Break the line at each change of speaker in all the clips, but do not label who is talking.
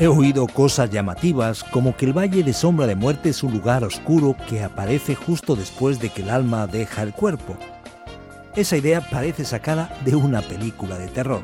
He oído cosas llamativas como que el Valle de Sombra de Muerte es un lugar oscuro que aparece justo después de que el alma deja el cuerpo. Esa idea parece sacada de una película de terror.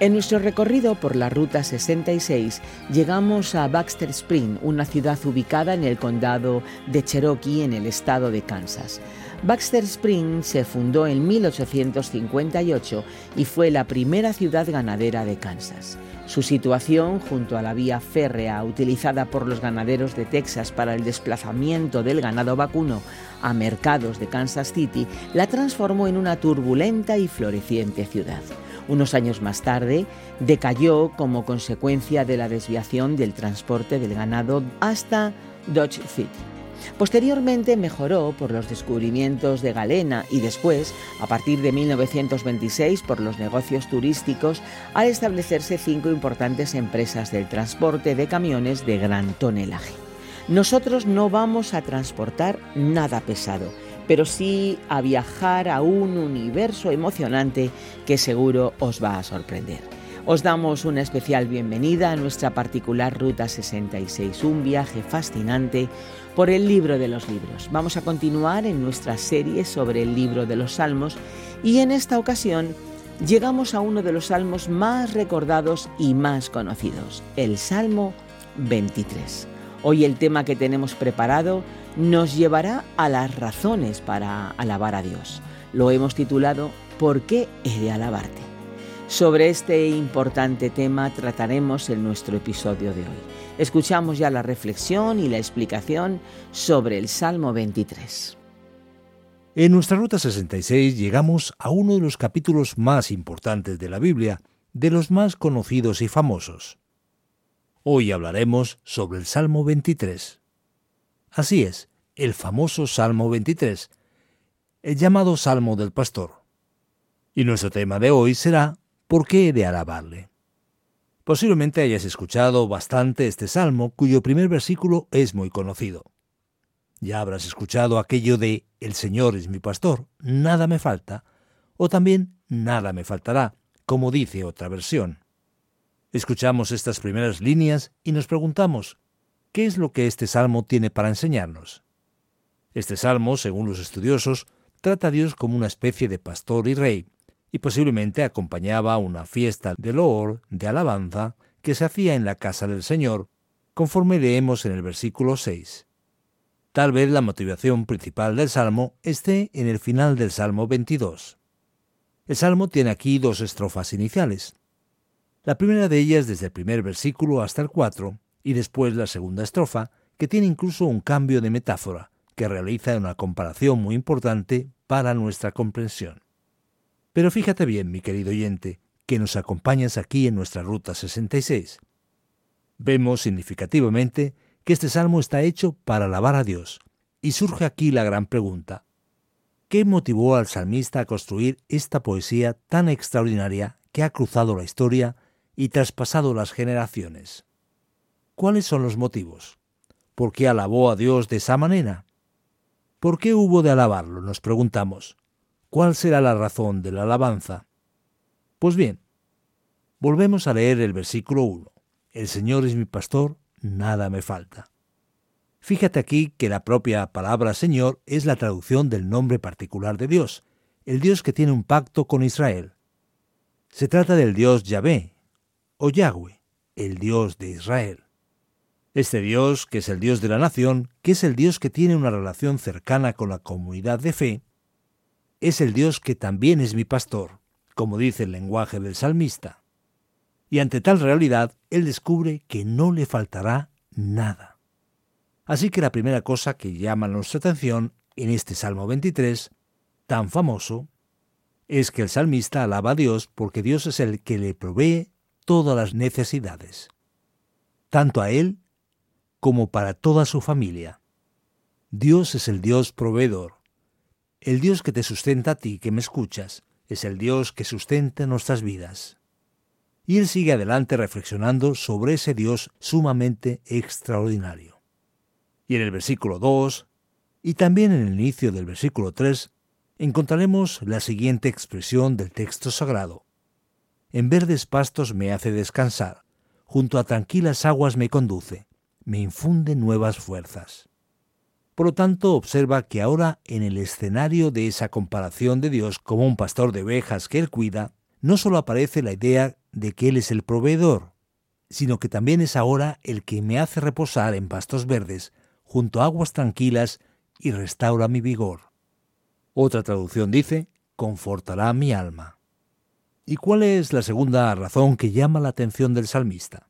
En nuestro recorrido por la Ruta 66 llegamos a Baxter Spring, una ciudad ubicada en el condado de Cherokee en el estado de Kansas. Baxter Spring se fundó en 1858 y fue la primera ciudad ganadera de Kansas. Su situación junto a la vía férrea utilizada por los ganaderos de Texas para el desplazamiento del ganado vacuno a mercados de Kansas City la transformó en una turbulenta y floreciente ciudad. Unos años más tarde, decayó como consecuencia de la desviación del transporte del ganado hasta Dodge City. Posteriormente mejoró por los descubrimientos de Galena y después, a partir de 1926, por los negocios turísticos, al establecerse cinco importantes empresas del transporte de camiones de gran tonelaje. Nosotros no vamos a transportar nada pesado pero sí a viajar a un universo emocionante que seguro os va a sorprender. Os damos una especial bienvenida a nuestra particular Ruta 66, un viaje fascinante por el libro de los libros. Vamos a continuar en nuestra serie sobre el libro de los Salmos y en esta ocasión llegamos a uno de los salmos más recordados y más conocidos, el Salmo 23. Hoy el tema que tenemos preparado nos llevará a las razones para alabar a Dios. Lo hemos titulado ¿Por qué he de alabarte? Sobre este importante tema trataremos en nuestro episodio de hoy. Escuchamos ya la reflexión y la explicación sobre el Salmo 23.
En nuestra Ruta 66 llegamos a uno de los capítulos más importantes de la Biblia, de los más conocidos y famosos. Hoy hablaremos sobre el Salmo 23. Así es, el famoso Salmo 23, el llamado Salmo del Pastor. Y nuestro tema de hoy será ¿Por qué he de alabarle? Posiblemente hayas escuchado bastante este salmo cuyo primer versículo es muy conocido. Ya habrás escuchado aquello de El Señor es mi pastor, nada me falta, o también nada me faltará, como dice otra versión. Escuchamos estas primeras líneas y nos preguntamos, ¿Qué es lo que este salmo tiene para enseñarnos? Este salmo, según los estudiosos, trata a Dios como una especie de pastor y rey, y posiblemente acompañaba una fiesta de loor, de alabanza, que se hacía en la casa del Señor, conforme leemos en el versículo 6. Tal vez la motivación principal del salmo esté en el final del salmo 22. El salmo tiene aquí dos estrofas iniciales. La primera de ellas desde el primer versículo hasta el 4, y después la segunda estrofa, que tiene incluso un cambio de metáfora, que realiza una comparación muy importante para nuestra comprensión. Pero fíjate bien, mi querido oyente, que nos acompañas aquí en nuestra Ruta 66. Vemos significativamente que este salmo está hecho para alabar a Dios, y surge aquí la gran pregunta. ¿Qué motivó al salmista a construir esta poesía tan extraordinaria que ha cruzado la historia y traspasado las generaciones? ¿Cuáles son los motivos? ¿Por qué alabó a Dios de esa manera? ¿Por qué hubo de alabarlo? Nos preguntamos. ¿Cuál será la razón de la alabanza? Pues bien, volvemos a leer el versículo 1. El Señor es mi pastor, nada me falta. Fíjate aquí que la propia palabra Señor es la traducción del nombre particular de Dios, el Dios que tiene un pacto con Israel. Se trata del Dios Yahvé, o Yahweh, el Dios de Israel. Este Dios, que es el Dios de la nación, que es el Dios que tiene una relación cercana con la comunidad de fe, es el Dios que también es mi pastor, como dice el lenguaje del salmista. Y ante tal realidad, él descubre que no le faltará nada. Así que la primera cosa que llama nuestra atención en este Salmo 23, tan famoso, es que el salmista alaba a Dios porque Dios es el que le provee todas las necesidades, tanto a él como para toda su familia. Dios es el Dios proveedor, el Dios que te sustenta a ti, que me escuchas, es el Dios que sustenta nuestras vidas. Y él sigue adelante reflexionando sobre ese Dios sumamente extraordinario. Y en el versículo 2, y también en el inicio del versículo 3, encontraremos la siguiente expresión del texto sagrado. En verdes pastos me hace descansar, junto a tranquilas aguas me conduce, me infunde nuevas fuerzas. Por lo tanto, observa que ahora en el escenario de esa comparación de Dios como un pastor de ovejas que él cuida, no solo aparece la idea de que Él es el proveedor, sino que también es ahora el que me hace reposar en pastos verdes, junto a aguas tranquilas, y restaura mi vigor. Otra traducción dice, confortará mi alma. ¿Y cuál es la segunda razón que llama la atención del salmista?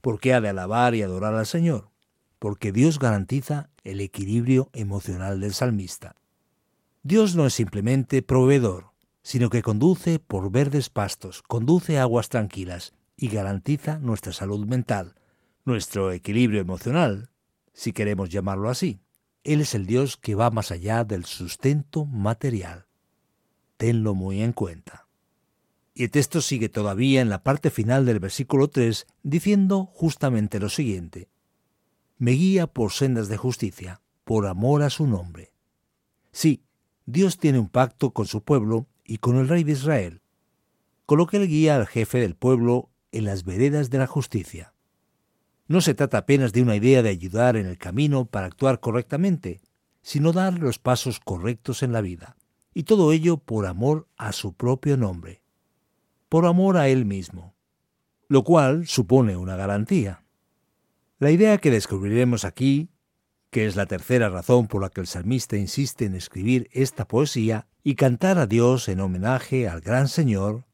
¿Por qué ha de alabar y adorar al Señor? Porque Dios garantiza el equilibrio emocional del salmista. Dios no es simplemente proveedor, sino que conduce por verdes pastos, conduce aguas tranquilas y garantiza nuestra salud mental, nuestro equilibrio emocional, si queremos llamarlo así. Él es el Dios que va más allá del sustento material. Tenlo muy en cuenta. Y el texto sigue todavía en la parte final del versículo 3 diciendo justamente lo siguiente. Me guía por sendas de justicia, por amor a su nombre. Sí, Dios tiene un pacto con su pueblo y con el rey de Israel, con lo que él guía al jefe del pueblo en las veredas de la justicia. No se trata apenas de una idea de ayudar en el camino para actuar correctamente, sino dar los pasos correctos en la vida, y todo ello por amor a su propio nombre, por amor a él mismo, lo cual supone una garantía. La idea que descubriremos aquí, que es la tercera razón por la que el salmista insiste en escribir esta poesía y cantar a Dios en homenaje al gran Señor,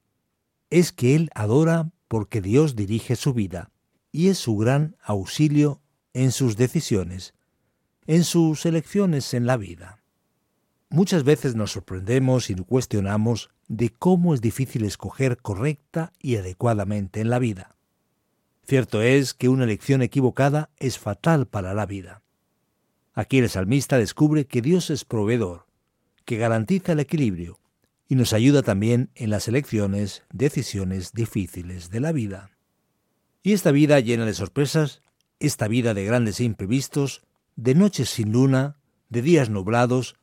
es que él adora porque Dios dirige su vida, y es su gran auxilio en sus decisiones, en sus elecciones en la vida. Muchas veces nos sorprendemos y cuestionamos de cómo es difícil escoger correcta y adecuadamente en la vida. Cierto es que una elección equivocada es fatal para la vida. Aquí el salmista descubre que Dios es proveedor, que garantiza el equilibrio y nos ayuda también en las elecciones, decisiones difíciles de la vida. Y esta vida llena de sorpresas, esta vida de grandes imprevistos, de noches sin luna, de días nublados,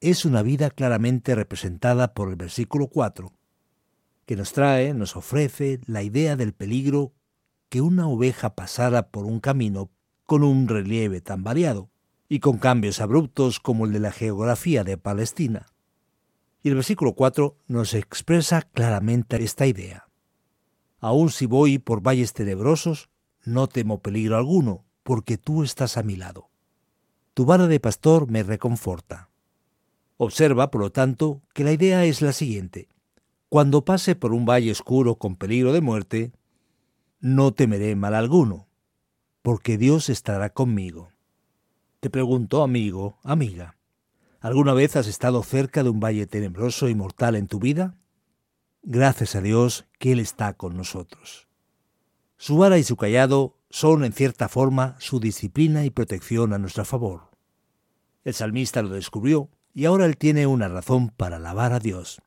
es una vida claramente representada por el versículo 4, que nos trae, nos ofrece la idea del peligro que una oveja pasara por un camino con un relieve tan variado y con cambios abruptos como el de la geografía de Palestina. Y el versículo 4 nos expresa claramente esta idea. Aun si voy por valles tenebrosos, no temo peligro alguno, porque tú estás a mi lado. Tu vara de pastor me reconforta. Observa, por lo tanto, que la idea es la siguiente. Cuando pase por un valle oscuro con peligro de muerte, no temeré mal alguno, porque Dios estará conmigo. Te pregunto, amigo, amiga, ¿alguna vez has estado cerca de un valle tenebroso y mortal en tu vida? Gracias a Dios que Él está con nosotros. Su vara y su callado son en cierta forma su disciplina y protección a nuestro favor. El salmista lo descubrió y ahora él tiene una razón para alabar a Dios,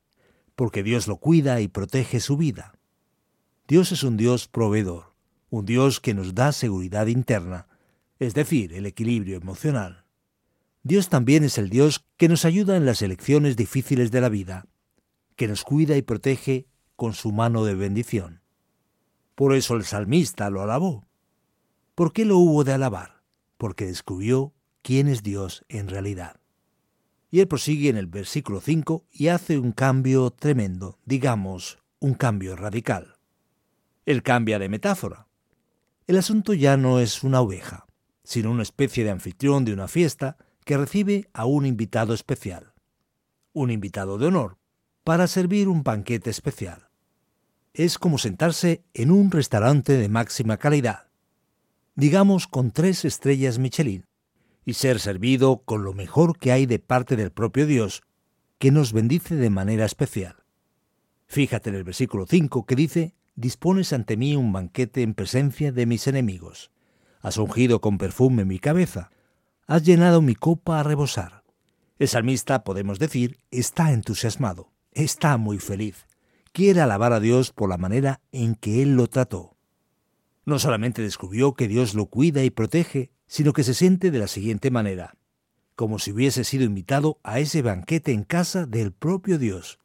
porque Dios lo cuida y protege su vida. Dios es un Dios proveedor, un Dios que nos da seguridad interna, es decir, el equilibrio emocional. Dios también es el Dios que nos ayuda en las elecciones difíciles de la vida que nos cuida y protege con su mano de bendición. Por eso el salmista lo alabó. ¿Por qué lo hubo de alabar? Porque descubrió quién es Dios en realidad. Y él prosigue en el versículo 5 y hace un cambio tremendo, digamos, un cambio radical. Él cambia de metáfora. El asunto ya no es una oveja, sino una especie de anfitrión de una fiesta que recibe a un invitado especial. Un invitado de honor, para servir un banquete especial. Es como sentarse en un restaurante de máxima calidad, digamos con tres estrellas Michelin, y ser servido con lo mejor que hay de parte del propio Dios, que nos bendice de manera especial. Fíjate en el versículo 5 que dice, dispones ante mí un banquete en presencia de mis enemigos. Has ungido con perfume mi cabeza. Has llenado mi copa a rebosar. El salmista, podemos decir, está entusiasmado, está muy feliz. Quiere alabar a Dios por la manera en que Él lo trató. No solamente descubrió que Dios lo cuida y protege, sino que se siente de la siguiente manera, como si hubiese sido invitado a ese banquete en casa del propio Dios.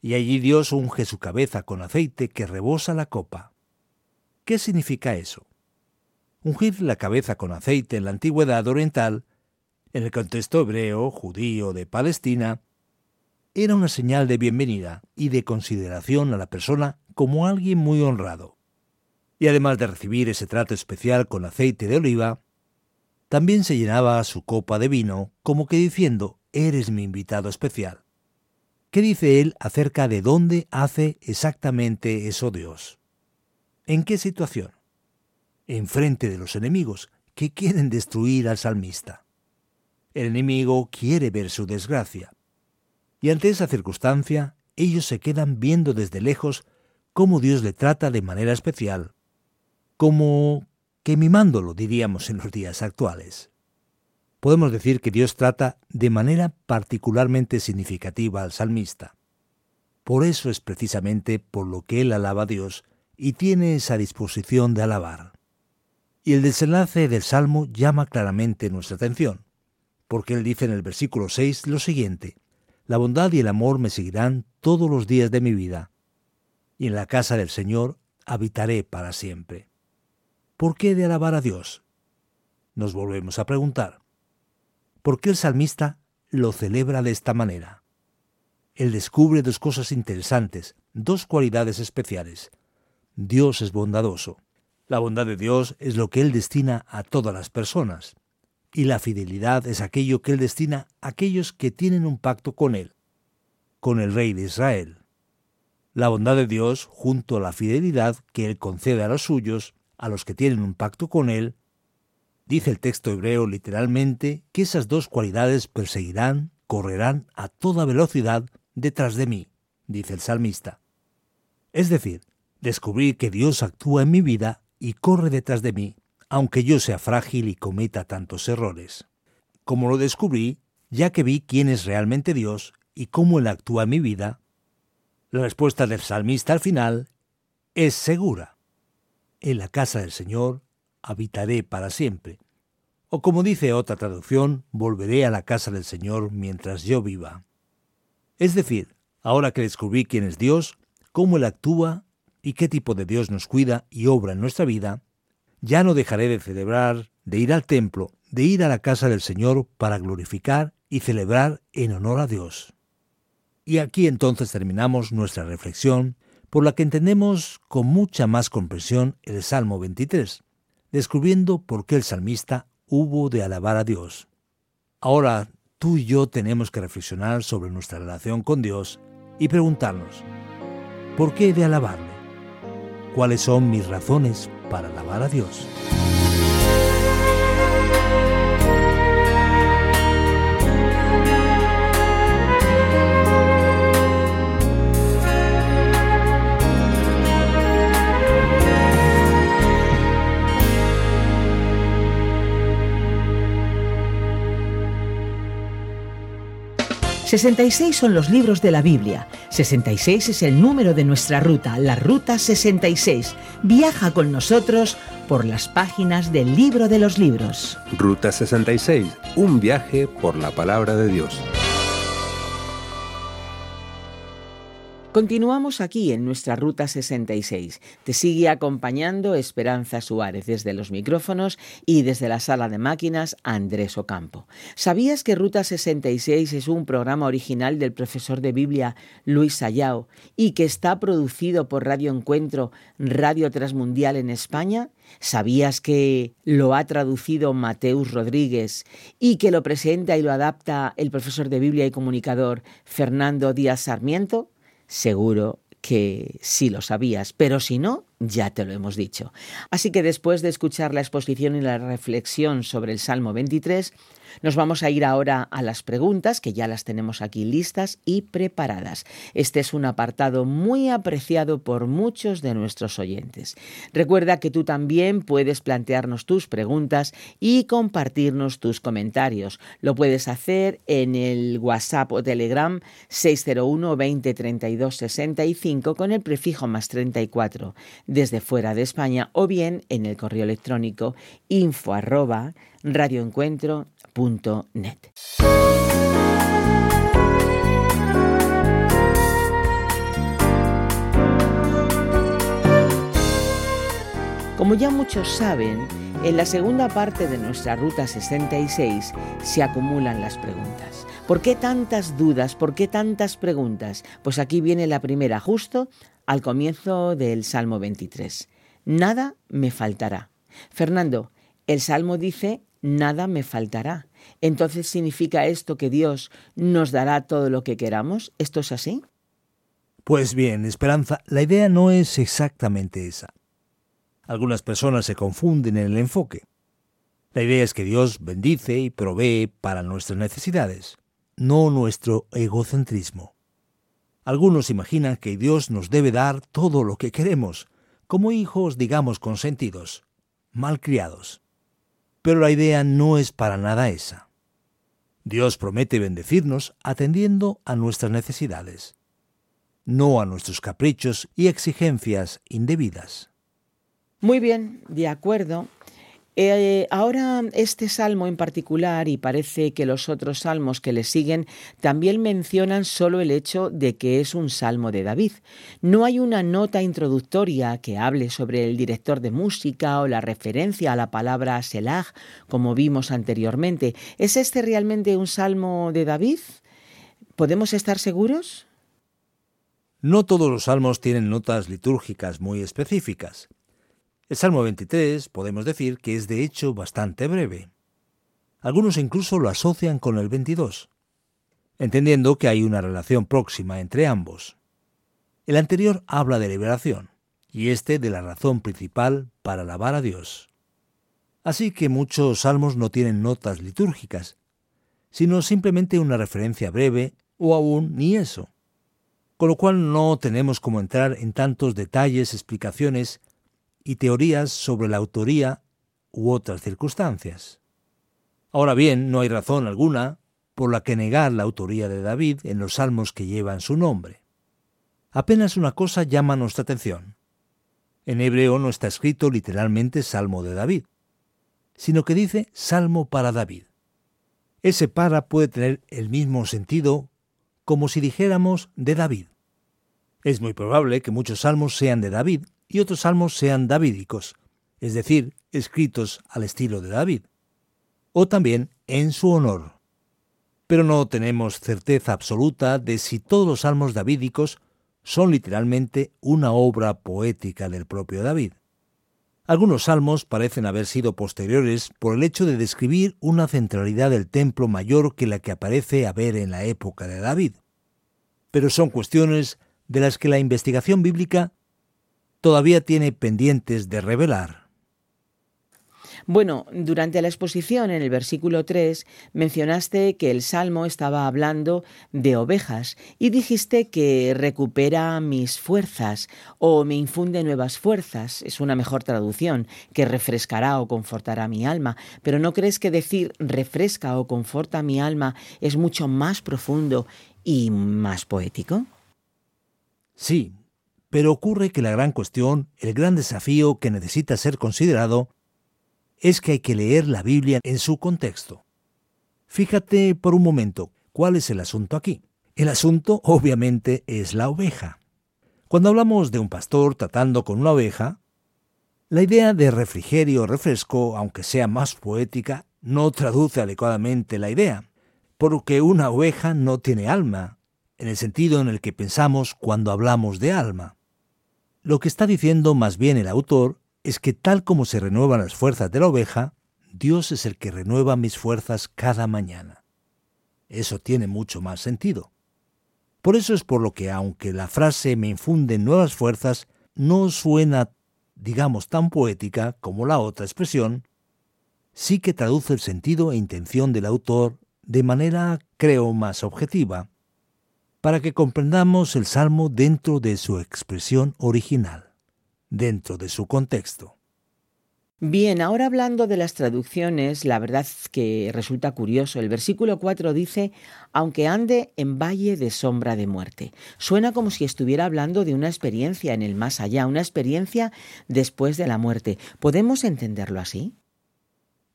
Y allí Dios unge su cabeza con aceite que rebosa la copa. ¿Qué significa eso? Ungir la cabeza con aceite en la antigüedad oriental, en el contexto hebreo, judío, de Palestina, era una señal de bienvenida y de consideración a la persona como alguien muy honrado. Y además de recibir ese trato especial con aceite de oliva, también se llenaba su copa de vino, como que diciendo, eres mi invitado especial. ¿Qué dice él acerca de dónde hace exactamente eso Dios? ¿En qué situación? Enfrente de los enemigos que quieren destruir al salmista. El enemigo quiere ver su desgracia. Y ante esa circunstancia, ellos se quedan viendo desde lejos cómo Dios le trata de manera especial, como que mimándolo, diríamos en los días actuales. Podemos decir que Dios trata de manera particularmente significativa al salmista. Por eso es precisamente por lo que él alaba a Dios y tiene esa disposición de alabar. Y el desenlace del Salmo llama claramente nuestra atención, porque él dice en el versículo 6 lo siguiente, La bondad y el amor me seguirán todos los días de mi vida, y en la casa del Señor habitaré para siempre. ¿Por qué de alabar a Dios? Nos volvemos a preguntar. ¿Por qué el salmista lo celebra de esta manera? Él descubre dos cosas interesantes, dos cualidades especiales. Dios es bondadoso. La bondad de Dios es lo que Él destina a todas las personas. Y la fidelidad es aquello que Él destina a aquellos que tienen un pacto con Él, con el Rey de Israel. La bondad de Dios, junto a la fidelidad que Él concede a los suyos, a los que tienen un pacto con Él, dice el texto hebreo literalmente que esas dos cualidades perseguirán, correrán a toda velocidad detrás de mí, dice el salmista. Es decir, descubrir que Dios actúa en mi vida y corre detrás de mí, aunque yo sea frágil y cometa tantos errores. Como lo descubrí, ya que vi quién es realmente Dios y cómo Él actúa en mi vida, la respuesta del salmista al final es segura. En la casa del Señor habitaré para siempre. O como dice otra traducción, volveré a la casa del Señor mientras yo viva. Es decir, ahora que descubrí quién es Dios, cómo Él actúa y qué tipo de Dios nos cuida y obra en nuestra vida, ya no dejaré de celebrar, de ir al templo, de ir a la casa del Señor para glorificar y celebrar en honor a Dios. Y aquí entonces terminamos nuestra reflexión por la que entendemos con mucha más comprensión el Salmo 23, descubriendo por qué el salmista hubo de alabar a Dios. Ahora tú y yo tenemos que reflexionar sobre nuestra relación con Dios y preguntarnos, ¿por qué he de alabarle? ¿Cuáles son mis razones para alabar a Dios?
66 son los libros de la Biblia. 66 es el número de nuestra ruta, la Ruta 66. Viaja con nosotros por las páginas del libro de los libros.
Ruta 66, un viaje por la palabra de Dios.
Continuamos aquí en nuestra Ruta 66. Te sigue acompañando Esperanza Suárez desde los micrófonos y desde la sala de máquinas Andrés Ocampo. ¿Sabías que Ruta 66 es un programa original del profesor de Biblia Luis Sayao y que está producido por Radio Encuentro, Radio Transmundial en España? ¿Sabías que lo ha traducido Mateus Rodríguez y que lo presenta y lo adapta el profesor de Biblia y comunicador Fernando Díaz Sarmiento? Seguro que sí lo sabías, pero si no, ya te lo hemos dicho. Así que después de escuchar la exposición y la reflexión sobre el Salmo 23, nos vamos a ir ahora a las preguntas, que ya las tenemos aquí listas y preparadas. Este es un apartado muy apreciado por muchos de nuestros oyentes. Recuerda que tú también puedes plantearnos tus preguntas y compartirnos tus comentarios. Lo puedes hacer en el WhatsApp o Telegram 601 20 32 65 con el prefijo más 34 desde fuera de España o bien en el correo electrónico info arroba Como ya muchos saben, en la segunda parte de nuestra Ruta 66 se acumulan las preguntas. ¿Por qué tantas dudas? ¿Por qué tantas preguntas? Pues aquí viene la primera, justo al comienzo del Salmo 23. Nada me faltará. Fernando, el Salmo dice, nada me faltará. Entonces, ¿significa esto que Dios nos dará todo lo que queramos? ¿Esto es así?
Pues bien, Esperanza, la idea no es exactamente esa. Algunas personas se confunden en el enfoque. La idea es que Dios bendice y provee para nuestras necesidades, no nuestro egocentrismo. Algunos imaginan que Dios nos debe dar todo lo que queremos, como hijos, digamos, consentidos, malcriados. Pero la idea no es para nada esa. Dios promete bendecirnos atendiendo a nuestras necesidades, no a nuestros caprichos y exigencias indebidas.
Muy bien, de acuerdo. Eh, ahora este salmo en particular, y parece que los otros salmos que le siguen, también mencionan solo el hecho de que es un salmo de David. No hay una nota introductoria que hable sobre el director de música o la referencia a la palabra Selah, como vimos anteriormente. ¿Es este realmente un salmo de David? ¿Podemos estar seguros?
No todos los salmos tienen notas litúrgicas muy específicas. El Salmo 23 podemos decir que es de hecho bastante breve. Algunos incluso lo asocian con el 22, entendiendo que hay una relación próxima entre ambos. El anterior habla de liberación y este de la razón principal para alabar a Dios. Así que muchos salmos no tienen notas litúrgicas, sino simplemente una referencia breve o aún ni eso. Con lo cual no tenemos como entrar en tantos detalles, explicaciones y teorías sobre la autoría u otras circunstancias. Ahora bien, no hay razón alguna por la que negar la autoría de David en los salmos que llevan su nombre. Apenas una cosa llama nuestra atención. En hebreo no está escrito literalmente Salmo de David, sino que dice Salmo para David. Ese para puede tener el mismo sentido como si dijéramos de David. Es muy probable que muchos salmos sean de David, y otros salmos sean davídicos, es decir, escritos al estilo de David, o también en su honor. Pero no tenemos certeza absoluta de si todos los salmos davídicos son literalmente una obra poética del propio David. Algunos salmos parecen haber sido posteriores por el hecho de describir una centralidad del templo mayor que la que aparece a ver en la época de David. Pero son cuestiones de las que la investigación bíblica todavía tiene pendientes de revelar.
Bueno, durante la exposición en el versículo 3 mencionaste que el Salmo estaba hablando de ovejas y dijiste que recupera mis fuerzas o me infunde nuevas fuerzas, es una mejor traducción, que refrescará o confortará mi alma. Pero ¿no crees que decir refresca o conforta mi alma es mucho más profundo y más poético?
Sí, pero ocurre que la gran cuestión, el gran desafío que necesita ser considerado, es que hay que leer la Biblia en su contexto. Fíjate por un momento, ¿cuál es el asunto aquí? El asunto obviamente es la oveja. Cuando hablamos de un pastor tratando con una oveja, la idea de refrigerio o refresco, aunque sea más poética, no traduce adecuadamente la idea, porque una oveja no tiene alma, en el sentido en el que pensamos cuando hablamos de alma. Lo que está diciendo más bien el autor es que tal como se renuevan las fuerzas de la oveja, Dios es el que renueva mis fuerzas cada mañana. Eso tiene mucho más sentido. Por eso es por lo que, aunque la frase me infunde nuevas fuerzas, no suena digamos, tan poética como la otra expresión, sí que traduce el sentido e intención del autor de manera, creo, más objetiva, para que comprendamos el Salmo dentro de su expresión original, dentro de su contexto.
Bien, ahora hablando de las traducciones, la verdad es que resulta curioso. El versículo 4 dice, aunque ande en valle de sombra de muerte. Suena como si estuviera hablando de una experiencia en el más allá, una experiencia después de la muerte. ¿Podemos entenderlo así?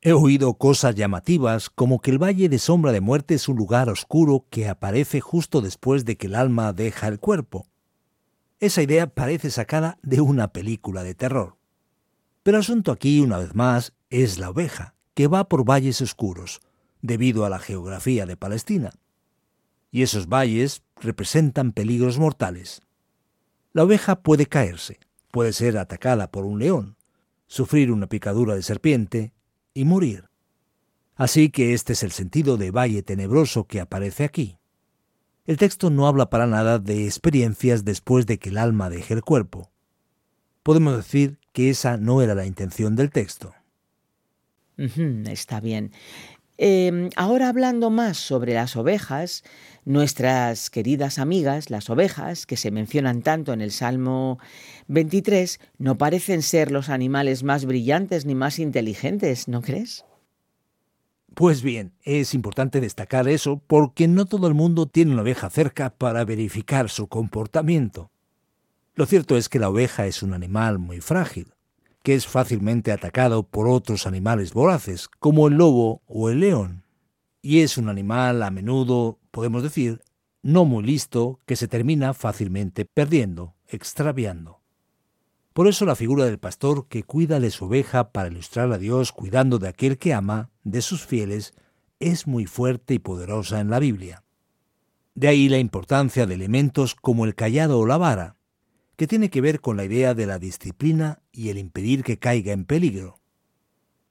He oído cosas llamativas como que el valle de sombra de muerte es un lugar oscuro que aparece justo después de que el alma deja el cuerpo. Esa idea parece sacada de una película de terror. Pero asunto aquí, una vez más, es la oveja, que va por valles oscuros, debido a la geografía de Palestina. Y esos valles representan peligros mortales. La oveja puede caerse, puede ser atacada por un león, sufrir una picadura de serpiente y morir. Así que este es el sentido de valle tenebroso que aparece aquí. El texto no habla para nada de experiencias después de que el alma deje el cuerpo. Podemos decir que esa no era la intención del texto.
está bien. Em, ahora hablando más sobre las ovejas, nuestras queridas amigas, las ovejas, que se mencionan tanto en el Salmo 23, no parecen ser los animales más brillantes ni más inteligentes, ¿no crees?
Pues bien, es importante destacar eso porque no todo el mundo tiene una oveja cerca para verificar su comportamiento. Lo cierto es que la oveja es un animal muy frágil, que es fácilmente atacado por otros animales voraces, como el lobo o el león. Y es un animal a menudo, podemos decir, no muy listo, que se termina fácilmente perdiendo, extraviando. Por eso la figura del pastor que cuida de su oveja para ilustrar a Dios cuidando de aquel que ama, de sus fieles, es muy fuerte y poderosa en la Biblia. De ahí la importancia de elementos como el callado o la vara, que tiene que ver con la idea de la disciplina y el impedir que caiga en peligro.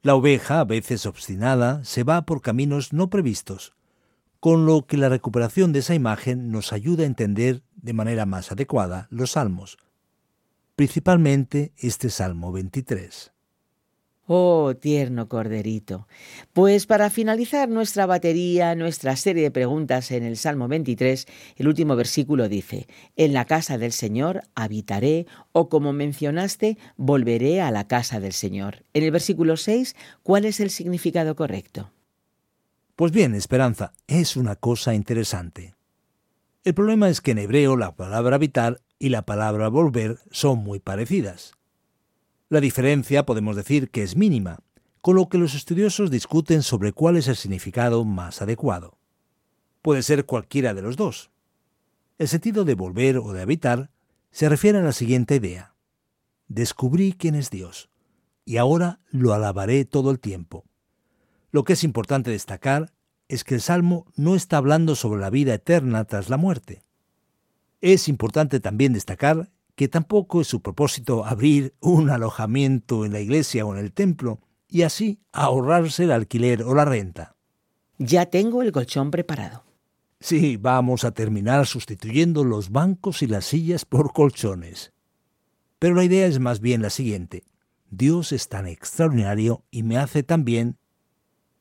La oveja, a veces obstinada, se va por caminos no previstos, con lo que la recuperación de esa imagen nos ayuda a entender de manera más adecuada los salmos, principalmente este Salmo 23.
Oh, tierno corderito. Pues para finalizar nuestra batería, nuestra serie de preguntas en el Salmo 23, el último versículo dice, En la casa del Señor habitaré, o como mencionaste, volveré a la casa del Señor. En el versículo 6, ¿cuál es el significado correcto?
Pues bien, Esperanza, es una cosa interesante. El problema es que en hebreo la palabra habitar y la palabra volver son muy parecidas. La diferencia podemos decir que es mínima, con lo que los estudiosos discuten sobre cuál es el significado más adecuado. Puede ser cualquiera de los dos. El sentido de volver o de habitar se refiere a la siguiente idea. Descubrí quién es Dios, y ahora lo alabaré todo el tiempo. Lo que es importante destacar es que el Salmo no está hablando sobre la vida eterna tras la muerte. Es importante también destacar que tampoco es su propósito abrir un alojamiento en la iglesia o en el templo y así ahorrarse el alquiler o la renta.
Ya tengo el colchón preparado.
Sí, vamos a terminar sustituyendo los bancos y las sillas por colchones. Pero la idea es más bien la siguiente. Dios es tan extraordinario y me hace tan bien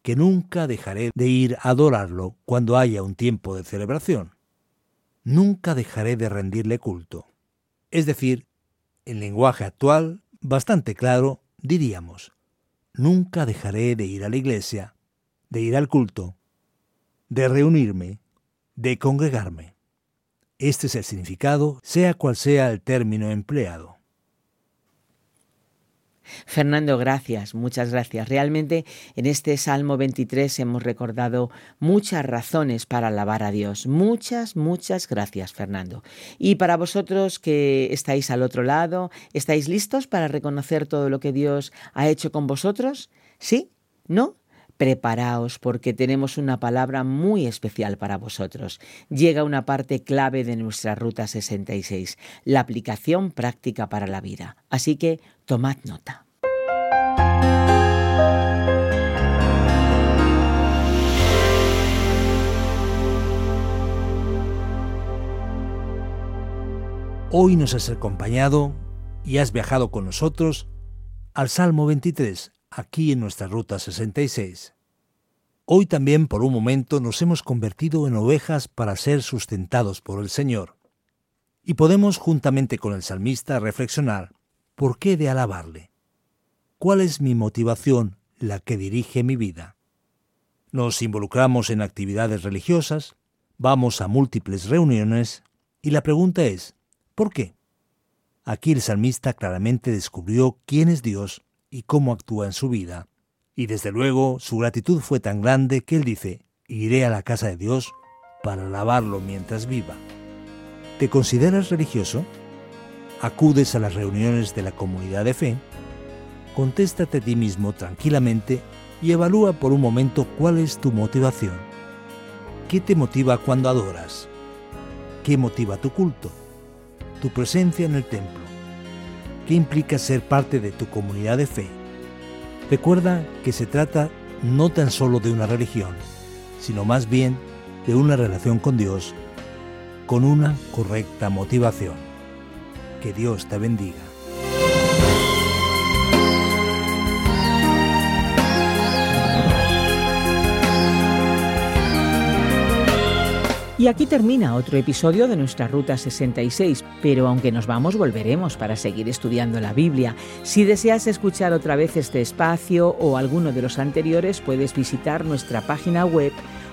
que nunca dejaré de ir a adorarlo cuando haya un tiempo de celebración. Nunca dejaré de rendirle culto. Es decir, en lenguaje actual, bastante claro, diríamos, nunca dejaré de ir a la iglesia, de ir al culto, de reunirme, de congregarme. Este es el significado, sea cual sea el término empleado.
Fernando, gracias, muchas gracias. Realmente en este Salmo 23 hemos recordado muchas razones para alabar a Dios. Muchas, muchas gracias, Fernando. Y para vosotros que estáis al otro lado, ¿estáis listos para reconocer todo lo que Dios ha hecho con vosotros? ¿Sí? ¿No? Preparaos porque tenemos una palabra muy especial para vosotros. Llega una parte clave de nuestra Ruta 66, la aplicación práctica para la vida. Así que tomad nota.
Hoy nos has acompañado y has viajado con nosotros al Salmo 23, aquí en nuestra Ruta 66. Hoy también por un momento nos hemos convertido en ovejas para ser sustentados por el Señor. Y podemos juntamente con el salmista reflexionar, ¿por qué de alabarle? ¿Cuál es mi motivación, la que dirige mi vida? Nos involucramos en actividades religiosas, vamos a múltiples reuniones y la pregunta es, ¿por qué? Aquí el salmista claramente descubrió quién es Dios y cómo actúa en su vida. Y desde luego su gratitud fue tan grande que él dice, iré a la casa de Dios para alabarlo mientras viva. ¿Te consideras religioso? ¿Acudes a las reuniones de la comunidad de fe? Contéstate a ti mismo tranquilamente y evalúa por un momento cuál es tu motivación. ¿Qué te motiva cuando adoras? ¿Qué motiva tu culto? tu presencia en el templo. ¿Qué implica ser parte de tu comunidad de fe? Recuerda que se trata no tan solo de una religión, sino más bien de una relación con Dios con una correcta motivación. Que Dios te bendiga.
Y aquí termina otro episodio de nuestra Ruta 66, pero aunque nos vamos volveremos para seguir estudiando la Biblia. Si deseas escuchar otra vez este espacio o alguno de los anteriores, puedes visitar nuestra página web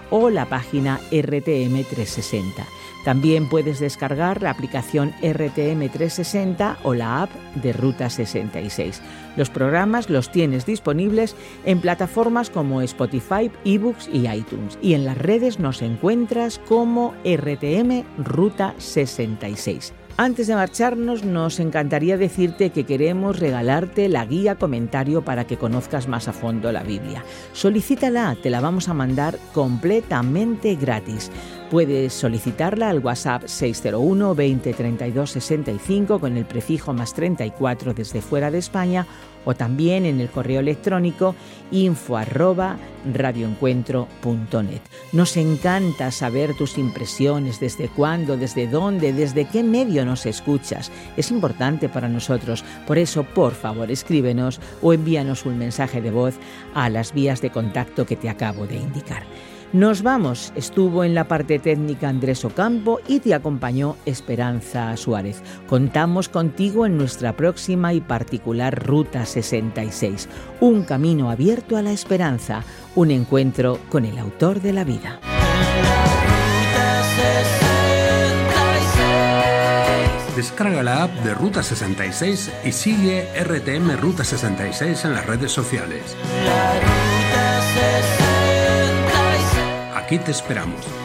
o la página RTM 360. También puedes descargar la aplicación RTM 360 o la app de Ruta 66. Los programas los tienes disponibles en plataformas como Spotify, eBooks y iTunes. Y en las redes nos encuentras como RTM Ruta 66. Antes de marcharnos, nos encantaría decirte que queremos regalarte la guía comentario para que conozcas más a fondo la Biblia. Solicítala, te la vamos a mandar completamente gratis. Puedes solicitarla al WhatsApp 601 20 32 65 con el prefijo más 34 desde fuera de España o también en el correo electrónico info arroba radioencuentro.net. Nos encanta saber tus impresiones, desde cuándo, desde dónde, desde qué medio nos escuchas. Es importante para nosotros, por eso por favor escríbenos o envíanos un mensaje de voz a las vías de contacto que te acabo de indicar. Nos vamos. Estuvo en la parte técnica Andrés Ocampo y te acompañó Esperanza Suárez. Contamos contigo en nuestra próxima y particular Ruta 66, un camino abierto a la esperanza, un encuentro con el autor de la vida.
Descarga la app de Ruta 66 y sigue RTM Ruta 66 en las redes sociales. Aquí te esperamos.